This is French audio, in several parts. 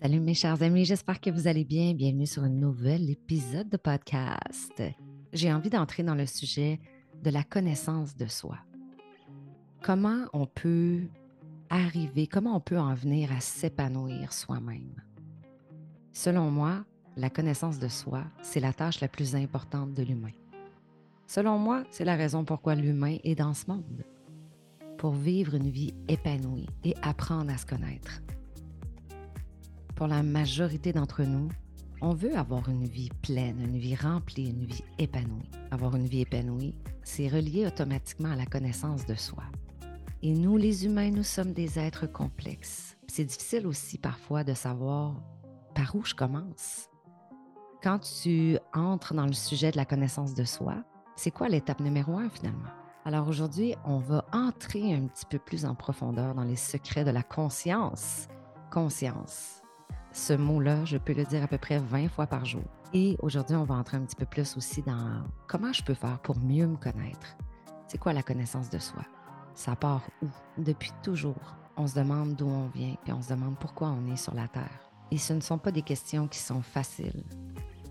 Salut mes chers amis, j'espère que vous allez bien. Bienvenue sur un nouvel épisode de podcast. J'ai envie d'entrer dans le sujet de la connaissance de soi. Comment on peut arriver, comment on peut en venir à s'épanouir soi-même? Selon moi, la connaissance de soi, c'est la tâche la plus importante de l'humain. Selon moi, c'est la raison pourquoi l'humain est dans ce monde. Pour vivre une vie épanouie et apprendre à se connaître pour la majorité d'entre nous, on veut avoir une vie pleine, une vie remplie, une vie épanouie. Avoir une vie épanouie, c'est relié automatiquement à la connaissance de soi. Et nous, les humains, nous sommes des êtres complexes. C'est difficile aussi parfois de savoir par où je commence. Quand tu entres dans le sujet de la connaissance de soi, c'est quoi l'étape numéro un finalement? Alors aujourd'hui, on va entrer un petit peu plus en profondeur dans les secrets de la conscience. Conscience ce mot-là, je peux le dire à peu près 20 fois par jour. Et aujourd'hui, on va entrer un petit peu plus aussi dans comment je peux faire pour mieux me connaître. C'est quoi la connaissance de soi? Ça part où? Depuis toujours, on se demande d'où on vient, puis on se demande pourquoi on est sur la Terre. Et ce ne sont pas des questions qui sont faciles.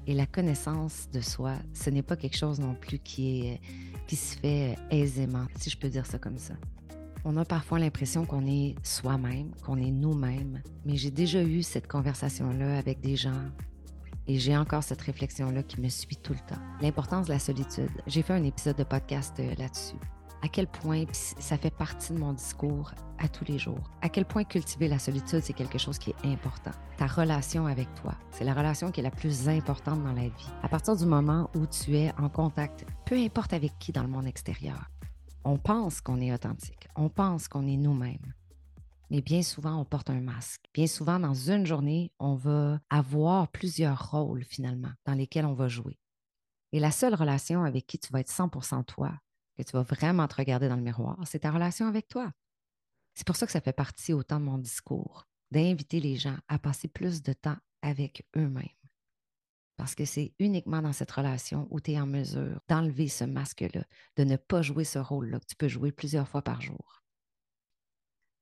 Et la connaissance de soi, ce n'est pas quelque chose non plus qui, se fait aisément, si je peux dire ça comme ça. On a parfois l'impression qu'on est soi-même, qu'on est nous-mêmes, mais j'ai déjà eu cette conversation-là avec des gens et j'ai encore cette réflexion-là qui me suit tout le temps. L'importance de la solitude. J'ai fait un épisode de podcast euh, là-dessus. À quel point ça fait partie de mon discours à tous les jours. À quel point cultiver la solitude, c'est quelque chose qui est important. Ta relation avec toi, c'est la relation qui est la plus importante dans la vie. À partir du moment où tu es en contact, peu importe avec qui dans le monde extérieur, on pense qu'on est authentique, on pense qu'on est nous-mêmes. Mais bien souvent, on porte un masque. Bien souvent, dans une journée, on va avoir plusieurs rôles finalement dans lesquels on va jouer. Et la seule relation avec qui tu vas être 100% toi, que tu vas vraiment te regarder dans le miroir, c'est ta relation avec toi. C'est pour ça que ça fait partie autant de mon discours, d'inviter les gens à passer plus de temps avec eux-mêmes. Parce que c'est uniquement dans cette relation où tu es en mesure d'enlever ce masque-là, de ne pas jouer ce rôle-là que tu peux jouer plusieurs fois par jour.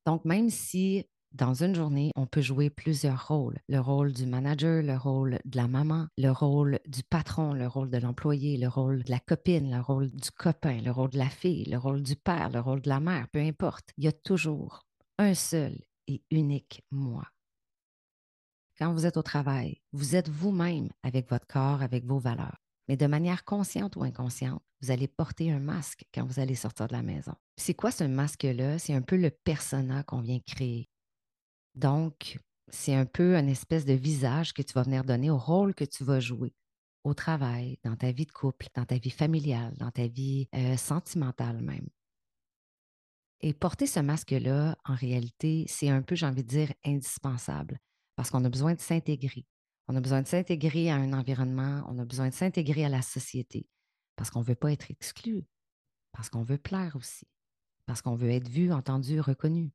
Donc, même si dans une journée, on peut jouer plusieurs rôles, le rôle du manager, le rôle de la maman, le rôle du patron, le rôle de l'employé, le rôle de la copine, le rôle du copain, le rôle de la fille, le rôle du père, le rôle de la mère, peu importe, il y a toujours un seul et unique moi quand vous êtes au travail, vous êtes vous-même avec votre corps, avec vos valeurs. Mais de manière consciente ou inconsciente, vous allez porter un masque quand vous allez sortir de la maison. C'est quoi ce masque-là? C'est un peu le persona qu'on vient créer. Donc, c'est un peu une espèce de visage que tu vas venir donner au rôle que tu vas jouer au travail, dans ta vie de couple, dans ta vie familiale, dans ta vie euh, sentimentale même. Et porter ce masque-là, en réalité, c'est un peu, j'ai envie de dire, indispensable parce qu'on a besoin de s'intégrer. On a besoin de s'intégrer à un environnement, on a besoin de s'intégrer à la société, parce qu'on ne veut pas être exclu, parce qu'on veut plaire aussi, parce qu'on veut être vu, entendu, reconnu.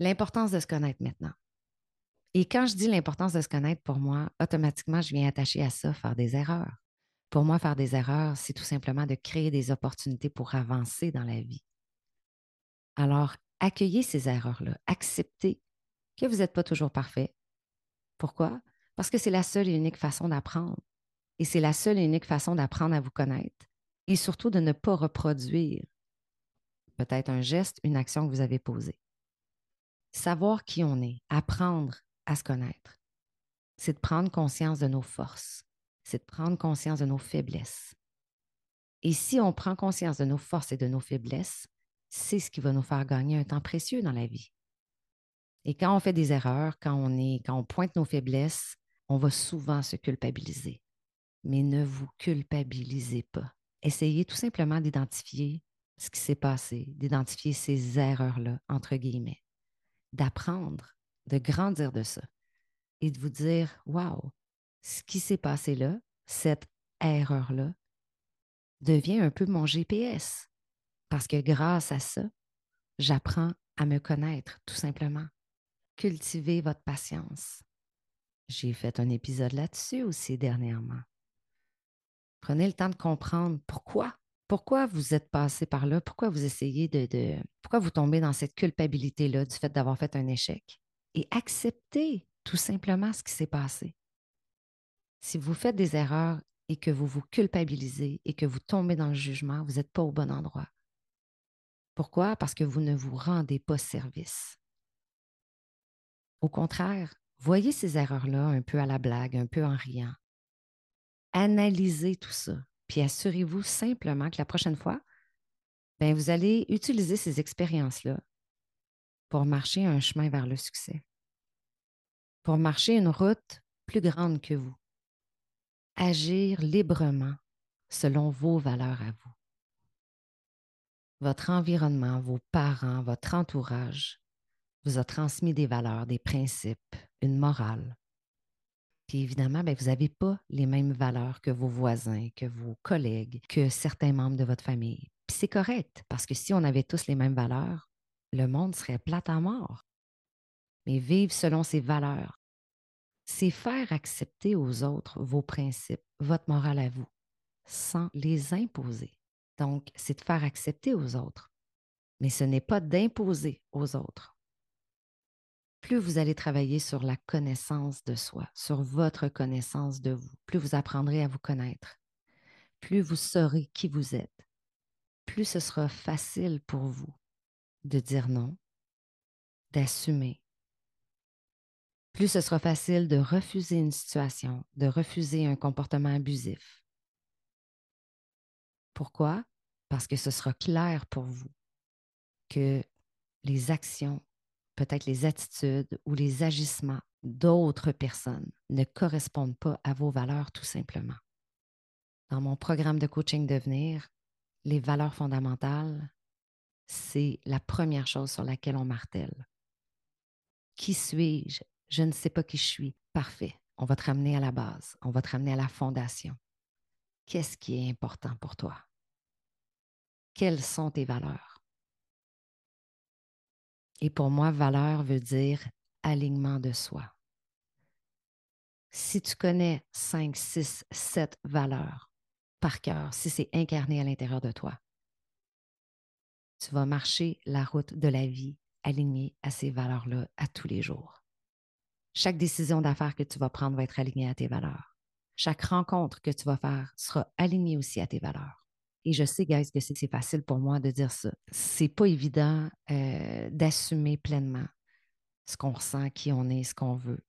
L'importance de se connaître maintenant. Et quand je dis l'importance de se connaître, pour moi, automatiquement, je viens attacher à ça faire des erreurs. Pour moi, faire des erreurs, c'est tout simplement de créer des opportunités pour avancer dans la vie. Alors, accueillez ces erreurs-là, acceptez que vous n'êtes pas toujours parfait. Pourquoi? Parce que c'est la seule et unique façon d'apprendre. Et c'est la seule et unique façon d'apprendre à vous connaître. Et surtout de ne pas reproduire peut-être un geste, une action que vous avez posée. Savoir qui on est, apprendre à se connaître, c'est de prendre conscience de nos forces, c'est de prendre conscience de nos faiblesses. Et si on prend conscience de nos forces et de nos faiblesses, c'est ce qui va nous faire gagner un temps précieux dans la vie. Et quand on fait des erreurs, quand on, est, quand on pointe nos faiblesses, on va souvent se culpabiliser. Mais ne vous culpabilisez pas. Essayez tout simplement d'identifier ce qui s'est passé, d'identifier ces erreurs-là, entre guillemets, d'apprendre, de grandir de ça et de vous dire, waouh, ce qui s'est passé là, cette erreur-là, devient un peu mon GPS. Parce que grâce à ça, j'apprends à me connaître, tout simplement cultiver votre patience. J'ai fait un épisode là-dessus aussi dernièrement. Prenez le temps de comprendre pourquoi. Pourquoi vous êtes passé par là? Pourquoi vous essayez de, Pourquoi vous tombez dans cette culpabilité-là du fait d'avoir fait un échec? et accepter tout simplement ce qui s'est passé. Si vous faites des erreurs et que vous vous culpabilisez et que vous tombez dans le jugement, vous n'êtes pas au bon endroit. Pourquoi? Parce que vous ne vous rendez pas service. Au contraire, voyez ces erreurs-là un peu à la blague, un peu en riant. Analysez tout ça, puis assurez-vous simplement que la prochaine fois, ben, vous allez utiliser ces expériences-là pour marcher un chemin vers le succès, pour marcher une route plus grande que vous, agir librement selon vos valeurs à vous. Votre environnement, vos parents, votre entourage vous a transmis des valeurs, des principes, une morale. Puis évidemment, ben, vous n'avez pas les mêmes valeurs que vos voisins, que vos collègues, que certains membres de votre famille. Puis c'est correct, parce que si on avait tous les mêmes valeurs, le monde serait plat à mort. Mais vivre selon ses valeurs, c'est faire accepter aux autres vos principes, votre morale à vous, sans les imposer. Donc, c'est de faire accepter aux autres. Mais ce n'est pas d'imposer aux autres. Plus vous allez travailler sur la connaissance de soi, sur votre connaissance de vous, plus vous apprendrez à vous connaître, plus vous saurez qui vous êtes, plus ce sera facile pour vous de dire non, d'assumer. Plus ce sera facile de refuser une situation, de refuser un comportement abusif. Pourquoi? Parce que ce sera clair pour vous que les actions, peut-être les attitudes ou les agissements d'autres personnes ne correspondent pas à vos valeurs tout simplement. Dans mon programme de coaching devenir, les valeurs fondamentales, c'est la première chose sur laquelle on martèle. Qui suis-je? Je ne sais pas qui je suis. Parfait. On va te ramener à la base. On va te ramener à la fondation. Qu'est-ce qui est important pour toi? Quelles sont tes valeurs? Et pour moi, valeur veut dire alignement de soi. Si tu connais 5, 6, 7 valeurs par cœur, si c'est incarné à l'intérieur de toi, tu vas marcher la route de la vie alignée à ces valeurs-là à tous les jours. Chaque décision d'affaires que tu vas prendre va être alignée à tes valeurs. Chaque rencontre que tu vas faire sera alignée aussi à tes valeurs. Et je sais, guys, que c'est facile pour moi de dire ça. C'est pas évident euh, d'assumer pleinement ce qu'on ressent, qui on est, ce qu'on veut.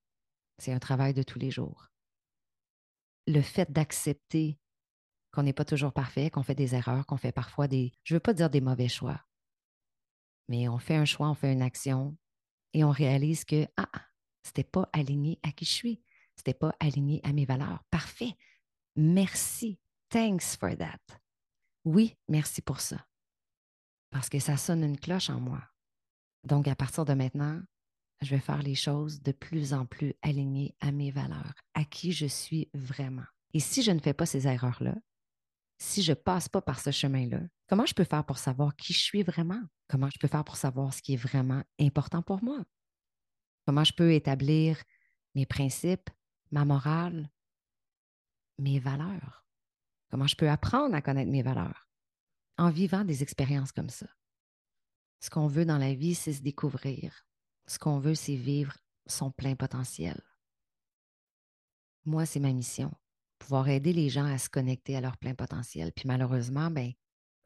C'est un travail de tous les jours. Le fait d'accepter qu'on n'est pas toujours parfait, qu'on fait des erreurs, qu'on fait parfois des, je veux pas dire des mauvais choix, mais on fait un choix, on fait une action et on réalise que, ah, c'était pas aligné à qui je suis, c'était pas aligné à mes valeurs. Parfait. Merci. Thanks for that. Oui, merci pour ça. Parce que ça sonne une cloche en moi. Donc, à partir de maintenant, je vais faire les choses de plus en plus alignées à mes valeurs, à qui je suis vraiment. Et si je ne fais pas ces erreurs-là, si je ne passe pas par ce chemin-là, comment je peux faire pour savoir qui je suis vraiment? Comment je peux faire pour savoir ce qui est vraiment important pour moi? Comment je peux établir mes principes, ma morale, mes valeurs? Comment je peux apprendre à connaître mes valeurs en vivant des expériences comme ça? Ce qu'on veut dans la vie, c'est se découvrir. Ce qu'on veut, c'est vivre son plein potentiel. Moi, c'est ma mission, pouvoir aider les gens à se connecter à leur plein potentiel. Puis malheureusement, ben,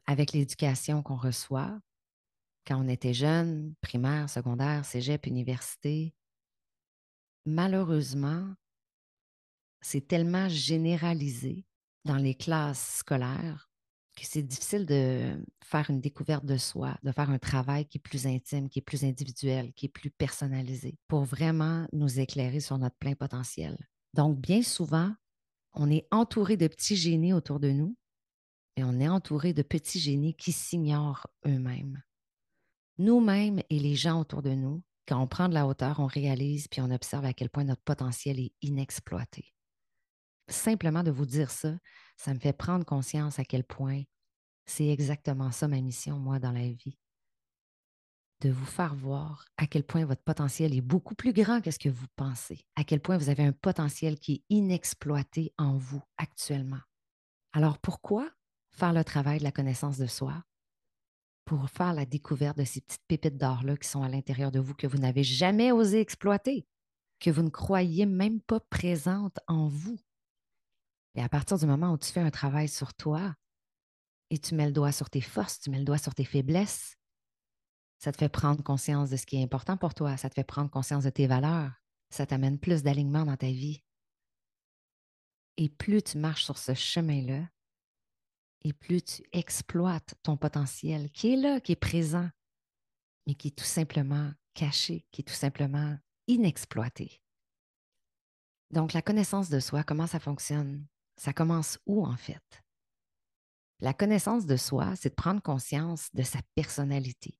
avec l'éducation qu'on reçoit, quand on était jeune, primaire, secondaire, cégep, université, malheureusement, c'est tellement généralisé dans les classes scolaires que c'est difficile de faire une découverte de soi, de faire un travail qui est plus intime, qui est plus individuel, qui est plus personnalisé pour vraiment nous éclairer sur notre plein potentiel. Donc, bien souvent, on est entouré de petits génies autour de nous et on est entouré de petits génies qui s'ignorent eux-mêmes. Nous-mêmes et les gens autour de nous, quand on prend de la hauteur, on réalise puis on observe à quel point notre potentiel est inexploité simplement de vous dire ça, ça me fait prendre conscience à quel point c'est exactement ça ma mission, moi, dans la vie. De vous faire voir à quel point votre potentiel est beaucoup plus grand que ce que vous pensez, à quel point vous avez un potentiel qui est inexploité en vous actuellement. Alors pourquoi faire le travail de la connaissance de soi? pour faire la découverte de ces petites pépites d'or-là qui sont à l'intérieur de vous que vous n'avez jamais osé exploiter, que vous ne croyez même pas présentes en vous? Et à partir du moment où tu fais un travail sur toi et tu mets le doigt sur tes forces, tu mets le doigt sur tes faiblesses, ça te fait prendre conscience de ce qui est important pour toi, ça te fait prendre conscience de tes valeurs, ça t'amène plus d'alignement dans ta vie. Et plus tu marches sur ce chemin-là, et plus tu exploites ton potentiel qui est là, qui est présent, mais qui est tout simplement caché, qui est tout simplement inexploité. Donc, la connaissance de soi, comment ça fonctionne? Ça commence où en fait? La connaissance de soi, c'est de prendre conscience de sa personnalité.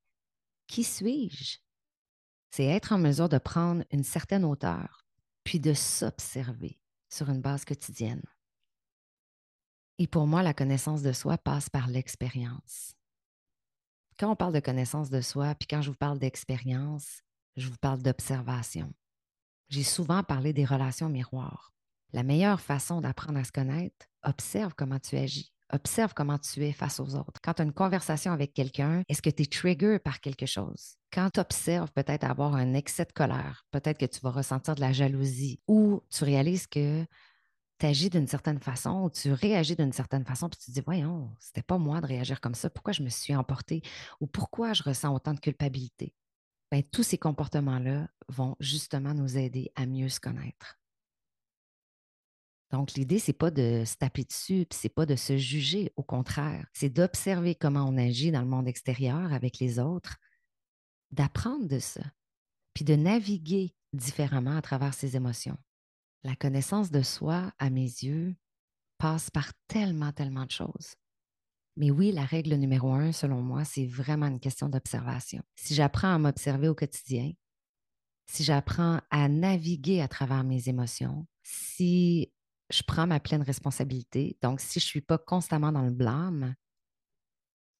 Qui suis-je? C'est être en mesure de prendre une certaine hauteur, puis de s'observer sur une base quotidienne. Et pour moi, la connaissance de soi passe par l'expérience. Quand on parle de connaissance de soi, puis quand je vous parle d'expérience, je vous parle d'observation. J'ai souvent parlé des relations miroirs. La meilleure façon d'apprendre à se connaître, observe comment tu agis. Observe comment tu es face aux autres. Quand tu as une conversation avec quelqu'un, est-ce que tu es trigger par quelque chose? Quand tu observes peut-être avoir un excès de colère, peut-être que tu vas ressentir de la jalousie ou tu réalises que tu agis d'une certaine façon ou tu réagis d'une certaine façon, puis tu te dis, voyons, c'était pas moi de réagir comme ça, pourquoi je me suis emportée ou pourquoi je ressens autant de culpabilité? Bien, tous ces comportements-là vont justement nous aider à mieux se connaître. Donc, l'idée, c'est pas de se taper dessus, puis c'est pas de se juger. Au contraire, c'est d'observer comment on agit dans le monde extérieur avec les autres, d'apprendre de ça, puis de naviguer différemment à travers ses émotions. La connaissance de soi, à mes yeux, passe par tellement, tellement de choses. Mais oui, la règle numéro un, selon moi, c'est vraiment une question d'observation. Si j'apprends à m'observer au quotidien, si j'apprends à naviguer à travers mes émotions, si je prends ma pleine responsabilité, donc si je ne suis pas constamment dans le blâme,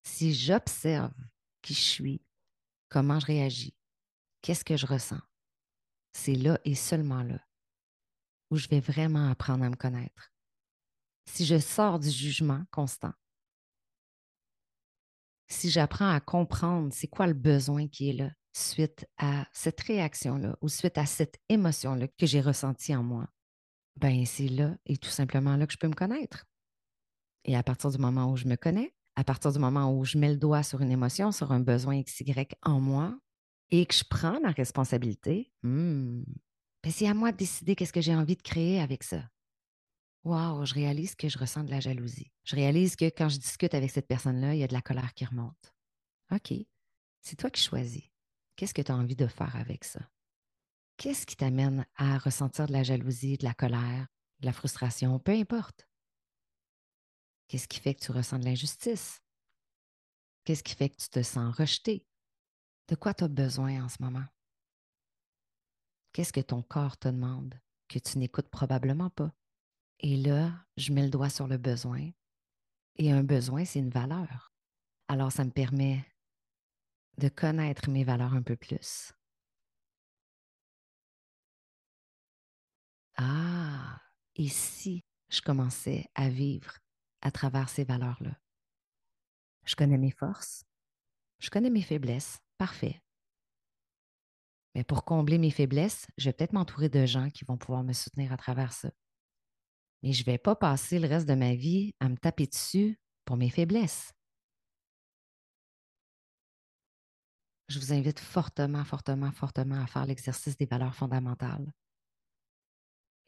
si j'observe qui je suis, comment je réagis, qu'est-ce que je ressens, c'est là et seulement là où je vais vraiment apprendre à me connaître. Si je sors du jugement constant, si j'apprends à comprendre c'est quoi le besoin qui est là suite à cette réaction-là ou suite à cette émotion-là que j'ai ressentie en moi, ben c'est là et tout simplement là que je peux me connaître. Et à partir du moment où je me connais, à partir du moment où je mets le doigt sur une émotion, sur un besoin XY en moi, et que je prends ma responsabilité, hmm, ben, c'est à moi de décider qu'est-ce que j'ai envie de créer avec ça. Wow, je réalise que je ressens de la jalousie. Je réalise que quand je discute avec cette personne-là, il y a de la colère qui remonte. OK, c'est toi qui choisis. Qu'est-ce que tu as envie de faire avec ça? Qu'est-ce qui t'amène à ressentir de la jalousie, de la colère, de la frustration, peu importe? Qu'est-ce qui fait que tu ressens de l'injustice? Qu'est-ce qui fait que tu te sens rejeté? De quoi tu as besoin en ce moment? Qu'est-ce que ton corps te demande que tu n'écoutes probablement pas? Et là, je mets le doigt sur le besoin. Et un besoin, c'est une valeur. Alors, ça me permet de connaître mes valeurs un peu plus. Ah, et si je commençais à vivre à travers ces valeurs-là? Je connais mes forces, je connais mes faiblesses, parfait. Mais pour combler mes faiblesses, je vais peut-être m'entourer de gens qui vont pouvoir me soutenir à travers ça. Mais je ne vais pas passer le reste de ma vie à me taper dessus pour mes faiblesses. Je vous invite fortement, fortement, fortement à faire l'exercice des valeurs fondamentales.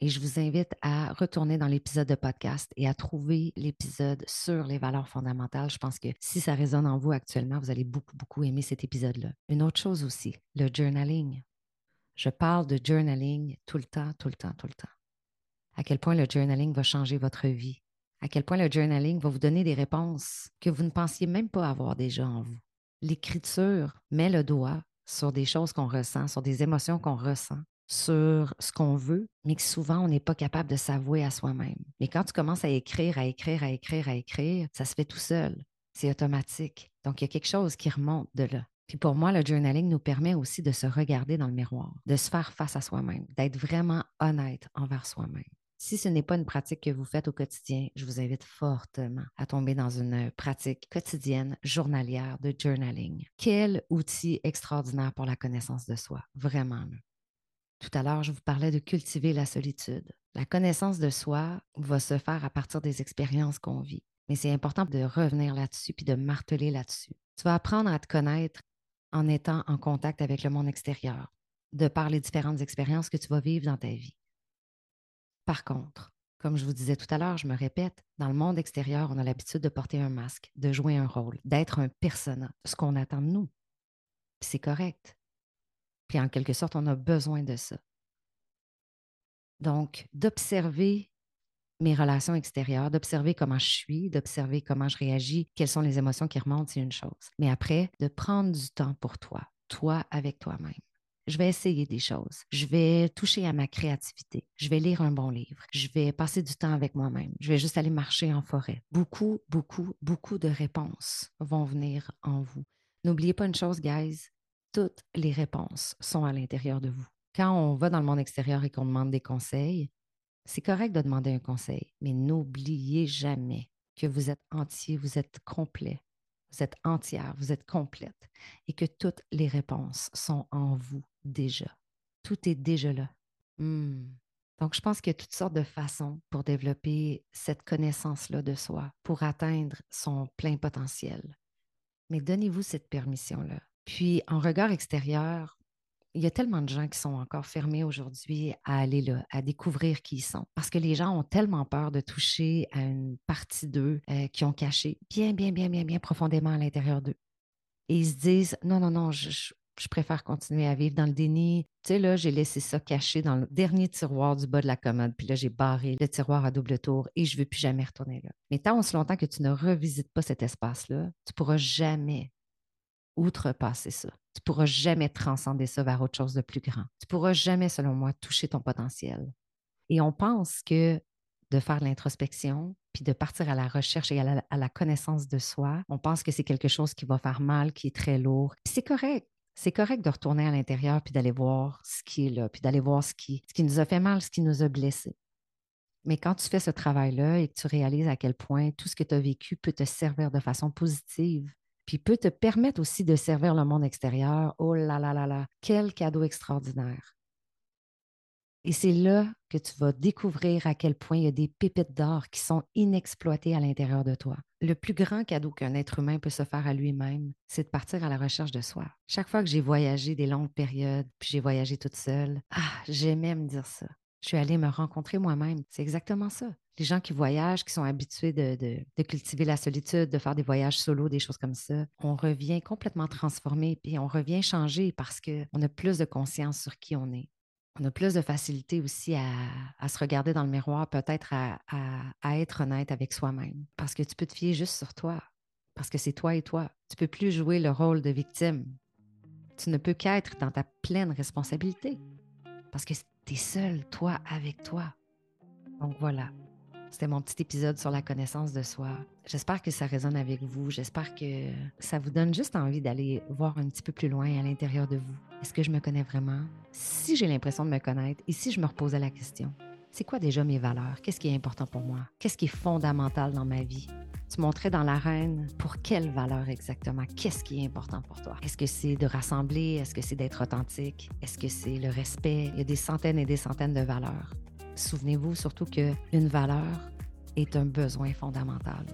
Et je vous invite à retourner dans l'épisode de podcast et à trouver l'épisode sur les valeurs fondamentales. Je pense que si ça résonne en vous actuellement, vous allez beaucoup, beaucoup aimer cet épisode-là. Une autre chose aussi, le journaling. Je parle de journaling tout le temps, tout le temps, tout le temps. À quel point le journaling va changer votre vie? À quel point le journaling va vous donner des réponses que vous ne pensiez même pas avoir déjà en vous? L'écriture met le doigt sur des choses qu'on ressent, sur des émotions qu'on ressent sur ce qu'on veut, mais que souvent, on n'est pas capable de s'avouer à soi-même. Mais quand tu commences à écrire, à écrire, à écrire, à écrire, ça se fait tout seul. C'est automatique. Donc, il y a quelque chose qui remonte de là. Puis pour moi, le journaling nous permet aussi de se regarder dans le miroir, de se faire face à soi-même, d'être vraiment honnête envers soi-même. Si ce n'est pas une pratique que vous faites au quotidien, je vous invite fortement à tomber dans une pratique quotidienne, journalière de journaling. Quel outil extraordinaire pour la connaissance de soi, vraiment. Tout à l'heure, je vous parlais de cultiver la solitude. La connaissance de soi va se faire à partir des expériences qu'on vit. Mais c'est important de revenir là-dessus puis de marteler là-dessus. Tu vas apprendre à te connaître en étant en contact avec le monde extérieur, de par les différentes expériences que tu vas vivre dans ta vie. Par contre, comme je vous disais tout à l'heure, je me répète, dans le monde extérieur, on a l'habitude de porter un masque, de jouer un rôle, d'être un persona, ce qu'on attend de nous. C'est correct. Puis en quelque sorte, on a besoin de ça. Donc, d'observer mes relations extérieures, d'observer comment je suis, d'observer comment je réagis, quelles sont les émotions qui remontent, c'est une chose. Mais après, de prendre du temps pour toi, toi avec toi-même. Je vais essayer des choses. Je vais toucher à ma créativité. Je vais lire un bon livre. Je vais passer du temps avec moi-même. Je vais juste aller marcher en forêt. Beaucoup, beaucoup, beaucoup de réponses vont venir en vous. N'oubliez pas une chose, guys. Toutes les réponses sont à l'intérieur de vous. Quand on va dans le monde extérieur et qu'on demande des conseils, c'est correct de demander un conseil, mais n'oubliez jamais que vous êtes entier, vous êtes complet, vous êtes entière, vous êtes complète et que toutes les réponses sont en vous déjà. Tout est déjà là. Hmm. Donc, je pense qu'il y a toutes sortes de façons pour développer cette connaissance-là de soi, pour atteindre son plein potentiel. Mais donnez-vous cette permission-là. Puis, en regard extérieur, il y a tellement de gens qui sont encore fermés aujourd'hui à aller là, à découvrir qui ils sont. Parce que les gens ont tellement peur de toucher à une partie d'eux euh, qui ont caché bien, bien, bien, bien, bien profondément à l'intérieur d'eux. Et ils se disent, non, non, non, je, préfère continuer à vivre dans le déni. Tu sais, là, j'ai laissé ça caché dans le dernier tiroir du bas de la commode, puis là, j'ai barré le tiroir à double tour et je ne veux plus jamais retourner là. Mais tant aussi longtemps que tu ne revisites pas cet espace-là, tu ne pourras jamais outrepasser ça. Tu ne pourras jamais transcender ça vers autre chose de plus grand. Tu ne pourras jamais, selon moi, toucher ton potentiel. Et on pense que de faire l'introspection, puis de partir à la recherche et à la, connaissance de soi, on pense que c'est quelque chose qui va faire mal, qui est très lourd. C'est correct. C'est correct de retourner à l'intérieur puis d'aller voir ce qui est là, puis d'aller voir ce qui, ce qui nous a fait mal, ce qui nous a blessés. Mais quand tu fais ce travail-là et que tu réalises à quel point tout ce que tu as vécu peut te servir de façon positive, puis peut te permettre aussi de servir le monde extérieur. Oh là là là là, quel cadeau extraordinaire. Et c'est là que tu vas découvrir à quel point il y a des pépites d'or qui sont inexploitées à l'intérieur de toi. Le plus grand cadeau qu'un être humain peut se faire à lui-même, c'est de partir à la recherche de soi. Chaque fois que j'ai voyagé des longues périodes, puis j'ai voyagé toute seule, ah, j'aimais me dire ça. Je suis allée me rencontrer moi-même. C'est exactement ça les gens qui voyagent, qui sont habitués de, cultiver la solitude, de faire des voyages solo, des choses comme ça, on revient complètement transformé, puis on revient changé parce qu'on a plus de conscience sur qui on est. On a plus de facilité aussi à, se regarder dans le miroir, peut-être à, à, être honnête avec soi-même, parce que tu peux te fier juste sur toi, parce que c'est toi et toi. Tu peux plus jouer le rôle de victime. Tu ne peux qu'être dans ta pleine responsabilité, parce que tu es seul, toi, avec toi. Donc voilà, c'était mon petit épisode sur la connaissance de soi. J'espère que ça résonne avec vous. J'espère que ça vous donne juste envie d'aller voir un petit peu plus loin à l'intérieur de vous. Est-ce que je me connais vraiment? Si j'ai l'impression de me connaître et si je me reposais la question, c'est quoi déjà mes valeurs? Qu'est-ce qui est important pour moi? Qu'est-ce qui est fondamental dans ma vie? Tu montrais dans l'arène pour quelle valeur exactement? Qu'est-ce qui est important pour toi? Est-ce que c'est de rassembler? Est-ce que c'est d'être authentique? Est-ce que c'est le respect? Il y a des centaines et des centaines de valeurs. Souvenez-vous surtout qu'une valeur est un besoin fondamental.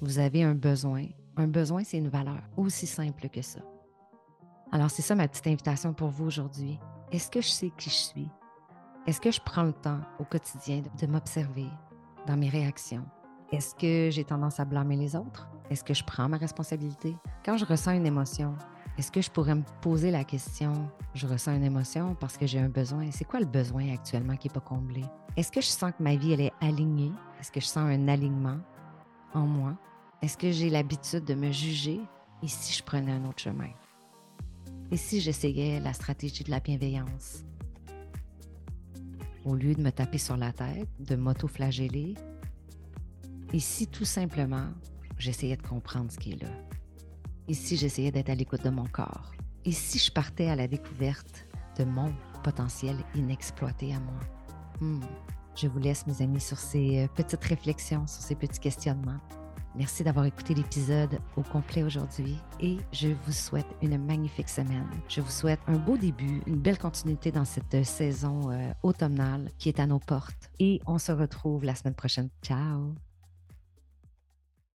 Vous avez un besoin. Un besoin, c'est une valeur aussi simple que ça. Alors, c'est ça ma petite invitation pour vous aujourd'hui. Est-ce que je sais qui je suis? Est-ce que je prends le temps au quotidien de, m'observer dans mes réactions? Est-ce que j'ai tendance à blâmer les autres? Est-ce que je prends ma responsabilité? Quand je ressens une émotion, est-ce que je pourrais me poser la question, je ressens une émotion parce que j'ai un besoin, c'est quoi le besoin actuellement qui n'est pas comblé? Est-ce que je sens que ma vie, elle est alignée? Est-ce que je sens un alignement en moi? Est-ce que j'ai l'habitude de me juger? Et si je prenais un autre chemin? Et si j'essayais la stratégie de la bienveillance? Au lieu de me taper sur la tête, de m'auto-flageller, et si tout simplement j'essayais de comprendre ce qui est là? Et si j'essayais d'être à l'écoute de mon corps? Et si je partais à la découverte de mon potentiel inexploité à moi? Hmm. Je vous laisse, mes amis, sur ces euh, petites réflexions, sur ces petits questionnements. Merci d'avoir écouté l'épisode au complet aujourd'hui et je vous souhaite une magnifique semaine. Je vous souhaite un beau début, une belle continuité dans cette saison euh, automnale qui est à nos portes et on se retrouve la semaine prochaine. Ciao!